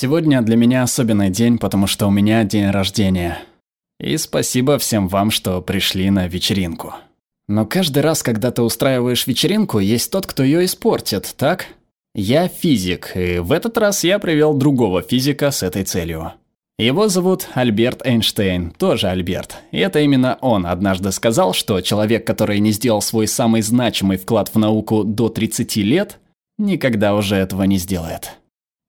Сегодня для меня особенный день, потому что у меня день рождения. И спасибо всем вам, что пришли на вечеринку. Но каждый раз, когда ты устраиваешь вечеринку, есть тот, кто ее испортит, так? Я физик, и в этот раз я привел другого физика с этой целью. Его зовут Альберт Эйнштейн, тоже Альберт. И это именно он однажды сказал, что человек, который не сделал свой самый значимый вклад в науку до 30 лет, никогда уже этого не сделает.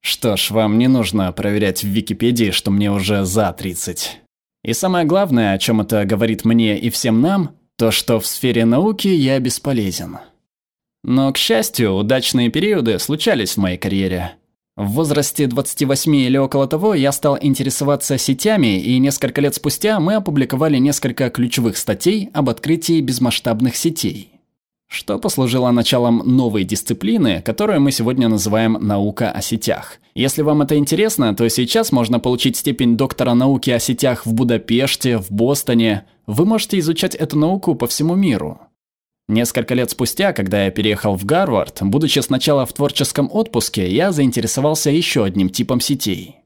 Что ж, вам не нужно проверять в Википедии, что мне уже за 30. И самое главное, о чем это говорит мне и всем нам, то, что в сфере науки я бесполезен. Но, к счастью, удачные периоды случались в моей карьере. В возрасте 28 или около того я стал интересоваться сетями, и несколько лет спустя мы опубликовали несколько ключевых статей об открытии безмасштабных сетей. Что послужило началом новой дисциплины, которую мы сегодня называем «наука о сетях». Если вам это интересно, то сейчас можно получить степень доктора науки о сетях в Будапеште, в Бостоне. Вы можете изучать эту науку по всему миру. Несколько лет спустя, когда я переехал в Гарвард, будучи сначала в творческом отпуске, я заинтересовался еще одним типом сетей.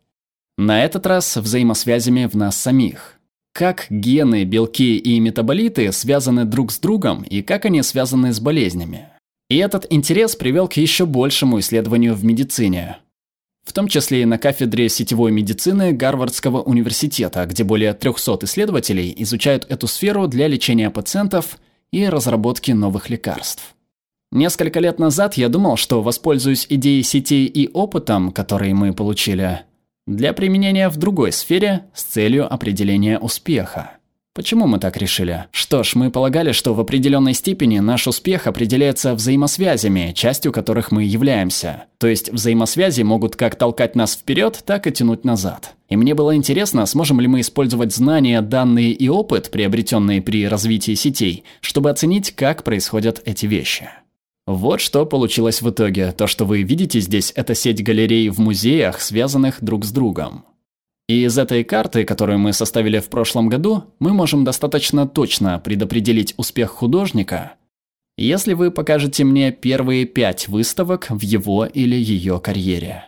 На этот раз взаимосвязями в нас самих. Как гены, белки и метаболиты связаны друг с другом и как они связаны с болезнями. И этот интерес привел к еще большему исследованию в медицине. В том числе и на кафедре сетевой медицины Гарвардского университета, где более 300 исследователей изучают эту сферу для лечения пациентов – и разработки новых лекарств. Несколько лет назад я думал, что воспользуюсь идеей сетей и опытом, который мы получили, для применения в другой сфере с целью определения успеха. Почему мы так решили? Что ж, мы полагали, что в определенной степени наш успех определяется взаимосвязями, частью которых мы являемся. То есть взаимосвязи могут как толкать нас вперед, так и тянуть назад. И мне было интересно, сможем ли мы использовать знания, данные и опыт, приобретенные при развитии сетей, чтобы оценить, как происходят эти вещи. Вот что получилось в итоге. То, что вы видите здесь, это сеть галерей в музеях, связанных друг с другом. И из этой карты, которую мы составили в прошлом году, мы можем достаточно точно предопределить успех художника, если вы покажете мне первые пять выставок в его или ее карьере.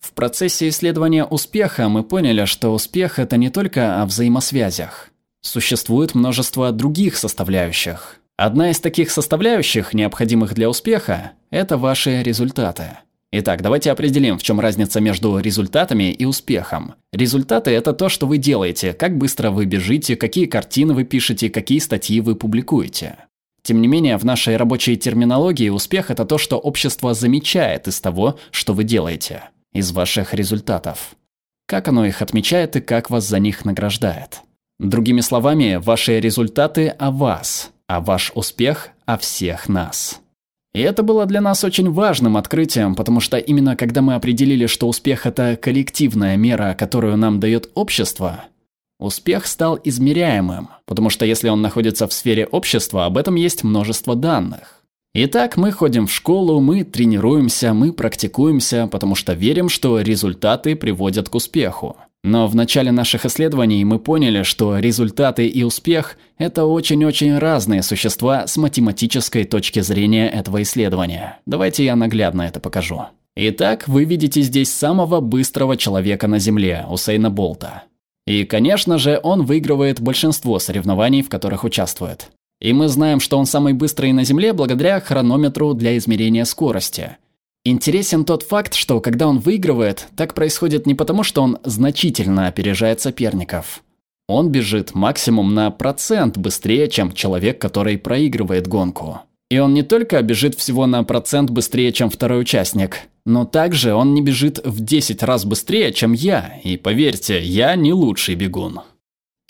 В процессе исследования успеха мы поняли, что успех – это не только о взаимосвязях. Существует множество других составляющих. Одна из таких составляющих, необходимых для успеха – это ваши результаты. Итак, давайте определим, в чем разница между результатами и успехом. Результаты – это то, что вы делаете, как быстро вы бежите, какие картины вы пишете, какие статьи вы публикуете. Тем не менее, в нашей рабочей терминологии успех – это то, что общество замечает из того, что вы делаете, из ваших результатов. Как оно их отмечает и как вас за них награждает. Другими словами, ваши результаты о вас, а ваш успех о всех нас. И это было для нас очень важным открытием, потому что именно когда мы определили, что успех – это коллективная мера, которую нам дает общество, успех стал измеряемым, потому что если он находится в сфере общества, об этом есть множество данных. Итак, мы ходим в школу, мы тренируемся, мы практикуемся, потому что верим, что результаты приводят к успеху. Но в начале наших исследований мы поняли, что результаты и успех – это очень-очень разные существа с математической точки зрения этого исследования. Давайте я наглядно это покажу. Итак, вы видите здесь самого быстрого человека на Земле, Усейна Болта. И, конечно же, он выигрывает большинство соревнований, в которых участвует. И мы знаем, что он самый быстрый на Земле благодаря хронометру для измерения скорости – Интересен тот факт, что когда он выигрывает, так происходит не потому, что он значительно опережает соперников. Он бежит максимум на процент быстрее, чем человек, который проигрывает гонку. И он не только бежит всего на процент быстрее, чем второй участник, но также он не бежит в 10 раз быстрее, чем я, и поверьте, я не лучший бегун.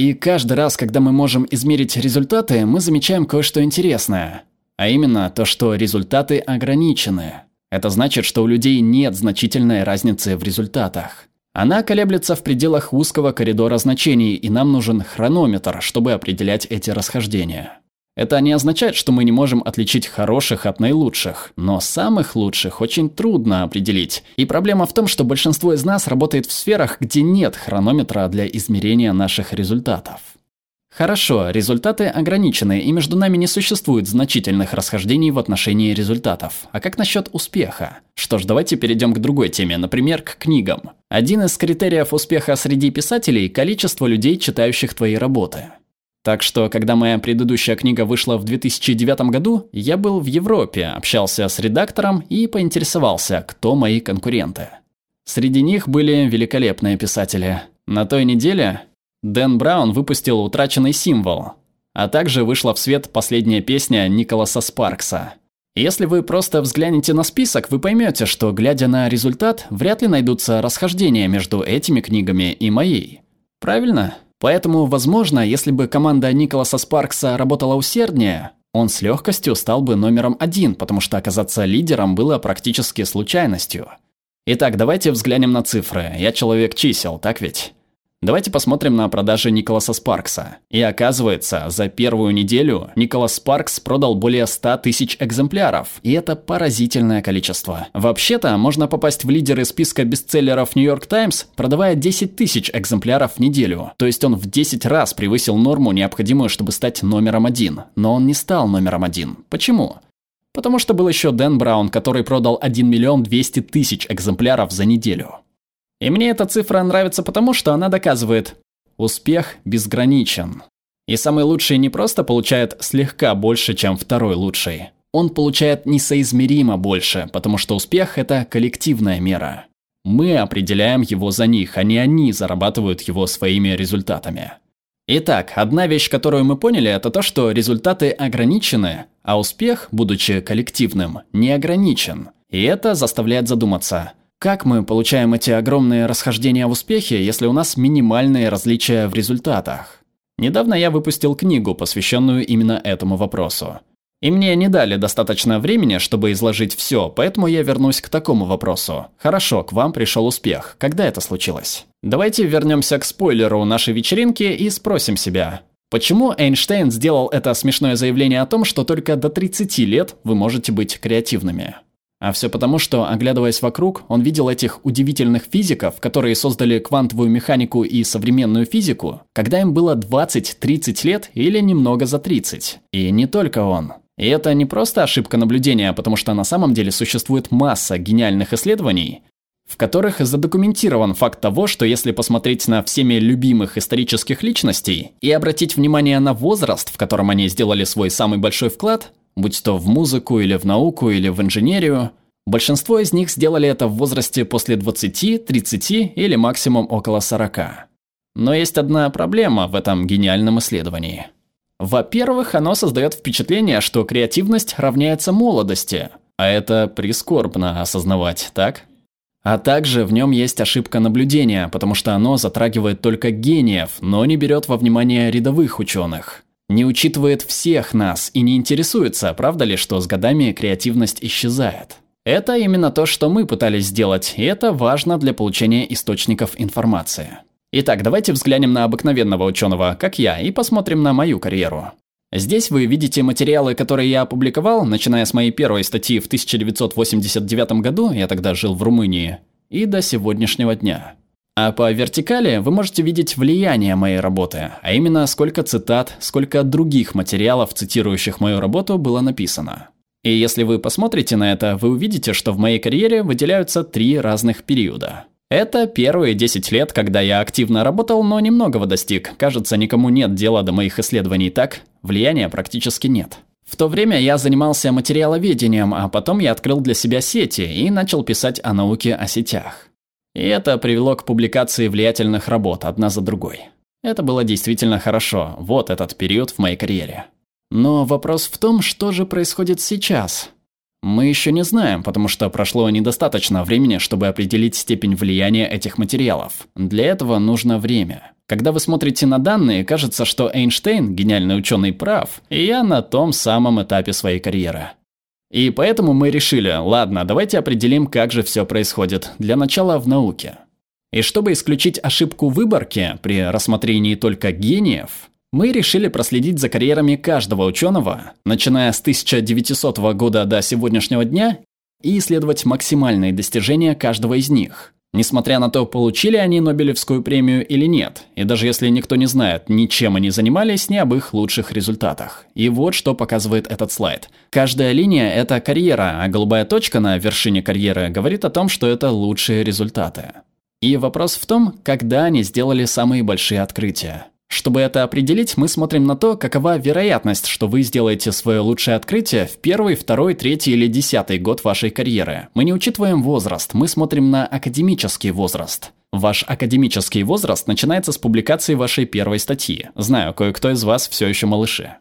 И каждый раз, когда мы можем измерить результаты, мы замечаем кое-что интересное. А именно то, что результаты ограничены. Это значит, что у людей нет значительной разницы в результатах. Она колеблется в пределах узкого коридора значений, и нам нужен хронометр, чтобы определять эти расхождения. Это не означает, что мы не можем отличить хороших от наилучших, но самых лучших очень трудно определить. И проблема в том, что большинство из нас работает в сферах, где нет хронометра для измерения наших результатов. Хорошо, результаты ограничены, и между нами не существует значительных расхождений в отношении результатов. А как насчет успеха? Что ж, давайте перейдем к другой теме, например, к книгам. Один из критериев успеха среди писателей – количество людей, читающих твои работы. Так что, когда моя предыдущая книга вышла в 2009 году, я был в Европе, общался с редактором и поинтересовался, кто мои конкуренты. Среди них были великолепные писатели. На той неделе Дэн Браун выпустил «Утраченный символ», а также вышла в свет последняя песня Николаса Спаркса. Если вы просто взглянете на список, вы поймете, что, глядя на результат, вряд ли найдутся расхождения между этими книгами и моей. Правильно? Поэтому, возможно, если бы команда Николаса Спаркса работала усерднее, он с легкостью стал бы номером один, потому что оказаться лидером было практически случайностью. Итак, давайте взглянем на цифры. Я человек чисел, так ведь? Давайте посмотрим на продажи Николаса Спаркса. И оказывается, за первую неделю Николас Спаркс продал более 100 тысяч экземпляров. И это поразительное количество. Вообще-то, можно попасть в лидеры списка бестселлеров New York Times, продавая 10 тысяч экземпляров в неделю. То есть он в 10 раз превысил норму, необходимую, чтобы стать номером один. Но он не стал номером один. Почему? Потому что был еще Дэн Браун, который продал 1 миллион 200 тысяч экземпляров за неделю. И мне эта цифра нравится потому, что она доказывает, успех безграничен. И самый лучший не просто получает слегка больше, чем второй лучший. Он получает несоизмеримо больше, потому что успех – это коллективная мера. Мы определяем его за них, а не они зарабатывают его своими результатами. Итак, одна вещь, которую мы поняли, это то, что результаты ограничены, а успех, будучи коллективным, не ограничен. И это заставляет задуматься, как мы получаем эти огромные расхождения в успехе, если у нас минимальные различия в результатах? Недавно я выпустил книгу, посвященную именно этому вопросу. И мне не дали достаточно времени, чтобы изложить все, поэтому я вернусь к такому вопросу. Хорошо, к вам пришел успех. Когда это случилось? Давайте вернемся к спойлеру нашей вечеринки и спросим себя. Почему Эйнштейн сделал это смешное заявление о том, что только до 30 лет вы можете быть креативными? А все потому, что, оглядываясь вокруг, он видел этих удивительных физиков, которые создали квантовую механику и современную физику, когда им было 20-30 лет или немного за 30. И не только он. И это не просто ошибка наблюдения, потому что на самом деле существует масса гениальных исследований, в которых задокументирован факт того, что если посмотреть на всеми любимых исторических личностей и обратить внимание на возраст, в котором они сделали свой самый большой вклад, будь то в музыку или в науку или в инженерию. Большинство из них сделали это в возрасте после 20, 30 или максимум около 40. Но есть одна проблема в этом гениальном исследовании. Во-первых, оно создает впечатление, что креативность равняется молодости, а это прискорбно осознавать, так? А также в нем есть ошибка наблюдения, потому что оно затрагивает только гениев, но не берет во внимание рядовых ученых не учитывает всех нас и не интересуется, правда ли, что с годами креативность исчезает. Это именно то, что мы пытались сделать, и это важно для получения источников информации. Итак, давайте взглянем на обыкновенного ученого, как я, и посмотрим на мою карьеру. Здесь вы видите материалы, которые я опубликовал, начиная с моей первой статьи в 1989 году, я тогда жил в Румынии, и до сегодняшнего дня. А по вертикали вы можете видеть влияние моей работы, а именно сколько цитат, сколько других материалов, цитирующих мою работу, было написано. И если вы посмотрите на это, вы увидите, что в моей карьере выделяются три разных периода. Это первые 10 лет, когда я активно работал, но немногого достиг. Кажется, никому нет дела до моих исследований так, влияния практически нет. В то время я занимался материаловедением, а потом я открыл для себя сети и начал писать о науке о сетях. И это привело к публикации влиятельных работ одна за другой. Это было действительно хорошо, вот этот период в моей карьере. Но вопрос в том, что же происходит сейчас. Мы еще не знаем, потому что прошло недостаточно времени, чтобы определить степень влияния этих материалов. Для этого нужно время. Когда вы смотрите на данные, кажется, что Эйнштейн, гениальный ученый, прав, и я на том самом этапе своей карьеры. И поэтому мы решили, ладно, давайте определим, как же все происходит. Для начала в науке. И чтобы исключить ошибку выборки при рассмотрении только гениев, мы решили проследить за карьерами каждого ученого, начиная с 1900 года до сегодняшнего дня, и исследовать максимальные достижения каждого из них. Несмотря на то, получили они Нобелевскую премию или нет, и даже если никто не знает, ничем они занимались, не об их лучших результатах. И вот что показывает этот слайд. Каждая линия – это карьера, а голубая точка на вершине карьеры говорит о том, что это лучшие результаты. И вопрос в том, когда они сделали самые большие открытия. Чтобы это определить, мы смотрим на то, какова вероятность, что вы сделаете свое лучшее открытие в первый, второй, третий или десятый год вашей карьеры. Мы не учитываем возраст, мы смотрим на академический возраст. Ваш академический возраст начинается с публикации вашей первой статьи. Знаю, кое-кто из вас все еще малыши.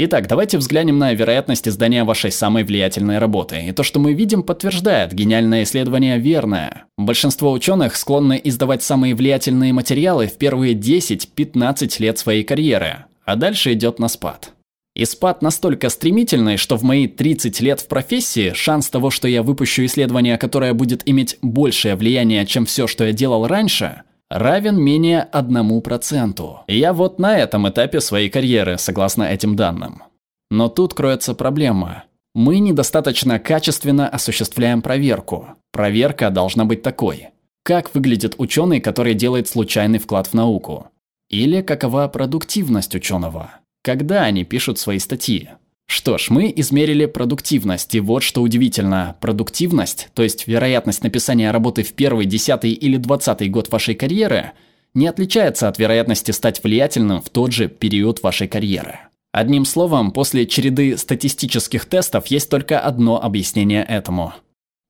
Итак, давайте взглянем на вероятность издания вашей самой влиятельной работы. И то, что мы видим, подтверждает, гениальное исследование верное. Большинство ученых склонны издавать самые влиятельные материалы в первые 10-15 лет своей карьеры, а дальше идет на спад. И спад настолько стремительный, что в мои 30 лет в профессии шанс того, что я выпущу исследование, которое будет иметь большее влияние, чем все, что я делал раньше, равен менее 1%. Я вот на этом этапе своей карьеры, согласно этим данным. Но тут кроется проблема. Мы недостаточно качественно осуществляем проверку. Проверка должна быть такой. Как выглядит ученый, который делает случайный вклад в науку? Или какова продуктивность ученого? Когда они пишут свои статьи? Что ж, мы измерили продуктивность, и вот что удивительно. Продуктивность, то есть вероятность написания работы в первый, десятый или двадцатый год вашей карьеры, не отличается от вероятности стать влиятельным в тот же период вашей карьеры. Одним словом, после череды статистических тестов есть только одно объяснение этому –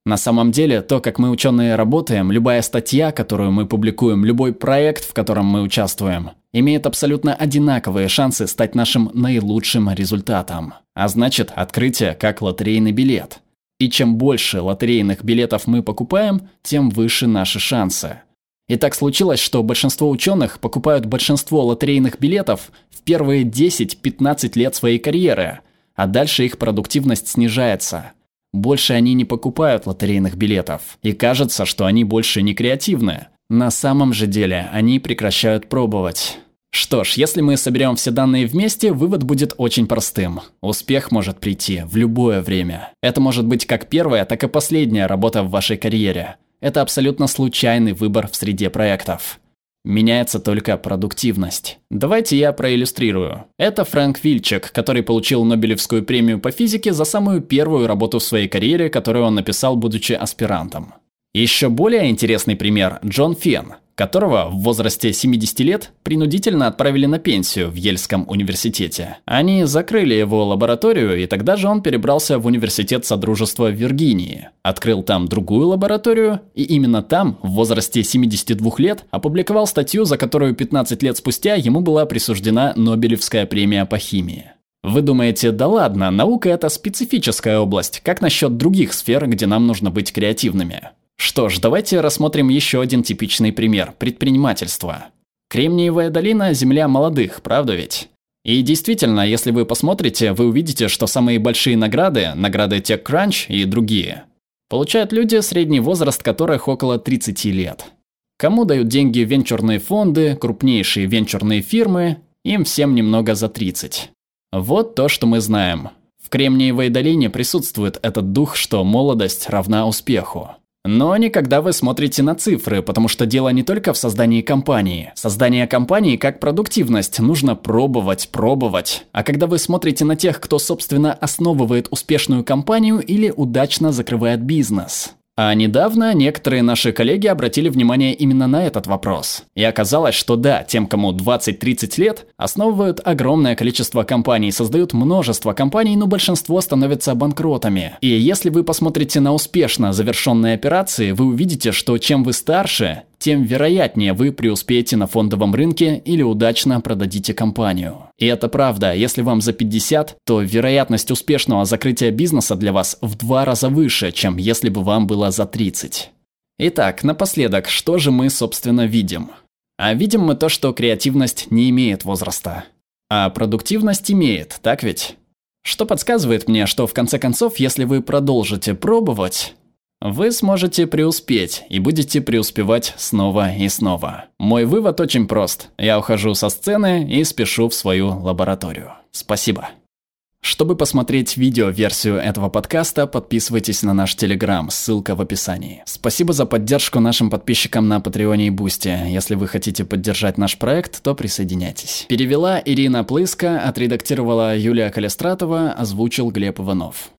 на самом деле, то, как мы ученые работаем, любая статья, которую мы публикуем, любой проект, в котором мы участвуем, имеет абсолютно одинаковые шансы стать нашим наилучшим результатом. А значит, открытие как лотерейный билет. И чем больше лотерейных билетов мы покупаем, тем выше наши шансы. И так случилось, что большинство ученых покупают большинство лотерейных билетов в первые 10-15 лет своей карьеры, а дальше их продуктивность снижается – больше они не покупают лотерейных билетов. И кажется, что они больше не креативны. На самом же деле, они прекращают пробовать. Что ж, если мы соберем все данные вместе, вывод будет очень простым. Успех может прийти в любое время. Это может быть как первая, так и последняя работа в вашей карьере. Это абсолютно случайный выбор в среде проектов. Меняется только продуктивность. Давайте я проиллюстрирую. Это Фрэнк Вильчек, который получил Нобелевскую премию по физике за самую первую работу в своей карьере, которую он написал, будучи аспирантом. Еще более интересный пример – Джон Фен, которого в возрасте 70 лет принудительно отправили на пенсию в Ельском университете. Они закрыли его лабораторию, и тогда же он перебрался в университет Содружества Виргинии. Открыл там другую лабораторию, и именно там, в возрасте 72 лет, опубликовал статью, за которую 15 лет спустя ему была присуждена Нобелевская премия по химии. Вы думаете, да ладно, наука это специфическая область, как насчет других сфер, где нам нужно быть креативными? Что ж, давайте рассмотрим еще один типичный пример – предпринимательство. Кремниевая долина – земля молодых, правда ведь? И действительно, если вы посмотрите, вы увидите, что самые большие награды, награды TechCrunch и другие, получают люди, средний возраст которых около 30 лет. Кому дают деньги венчурные фонды, крупнейшие венчурные фирмы, им всем немного за 30. Вот то, что мы знаем. В Кремниевой долине присутствует этот дух, что молодость равна успеху. Но не когда вы смотрите на цифры, потому что дело не только в создании компании. Создание компании как продуктивность нужно пробовать, пробовать. А когда вы смотрите на тех, кто, собственно, основывает успешную компанию или удачно закрывает бизнес. А недавно некоторые наши коллеги обратили внимание именно на этот вопрос. И оказалось, что да, тем, кому 20-30 лет, основывают огромное количество компаний, создают множество компаний, но большинство становятся банкротами. И если вы посмотрите на успешно завершенные операции, вы увидите, что чем вы старше, тем вероятнее вы преуспеете на фондовом рынке или удачно продадите компанию. И это правда, если вам за 50, то вероятность успешного закрытия бизнеса для вас в два раза выше, чем если бы вам было за 30. Итак, напоследок, что же мы, собственно, видим? А видим мы то, что креативность не имеет возраста. А продуктивность имеет, так ведь? Что подсказывает мне, что в конце концов, если вы продолжите пробовать, вы сможете преуспеть и будете преуспевать снова и снова. Мой вывод очень прост. Я ухожу со сцены и спешу в свою лабораторию. Спасибо. Чтобы посмотреть видео-версию этого подкаста, подписывайтесь на наш Телеграм, ссылка в описании. Спасибо за поддержку нашим подписчикам на Патреоне и Бусти. Если вы хотите поддержать наш проект, то присоединяйтесь. Перевела Ирина Плыска, отредактировала Юлия Калистратова, озвучил Глеб Иванов.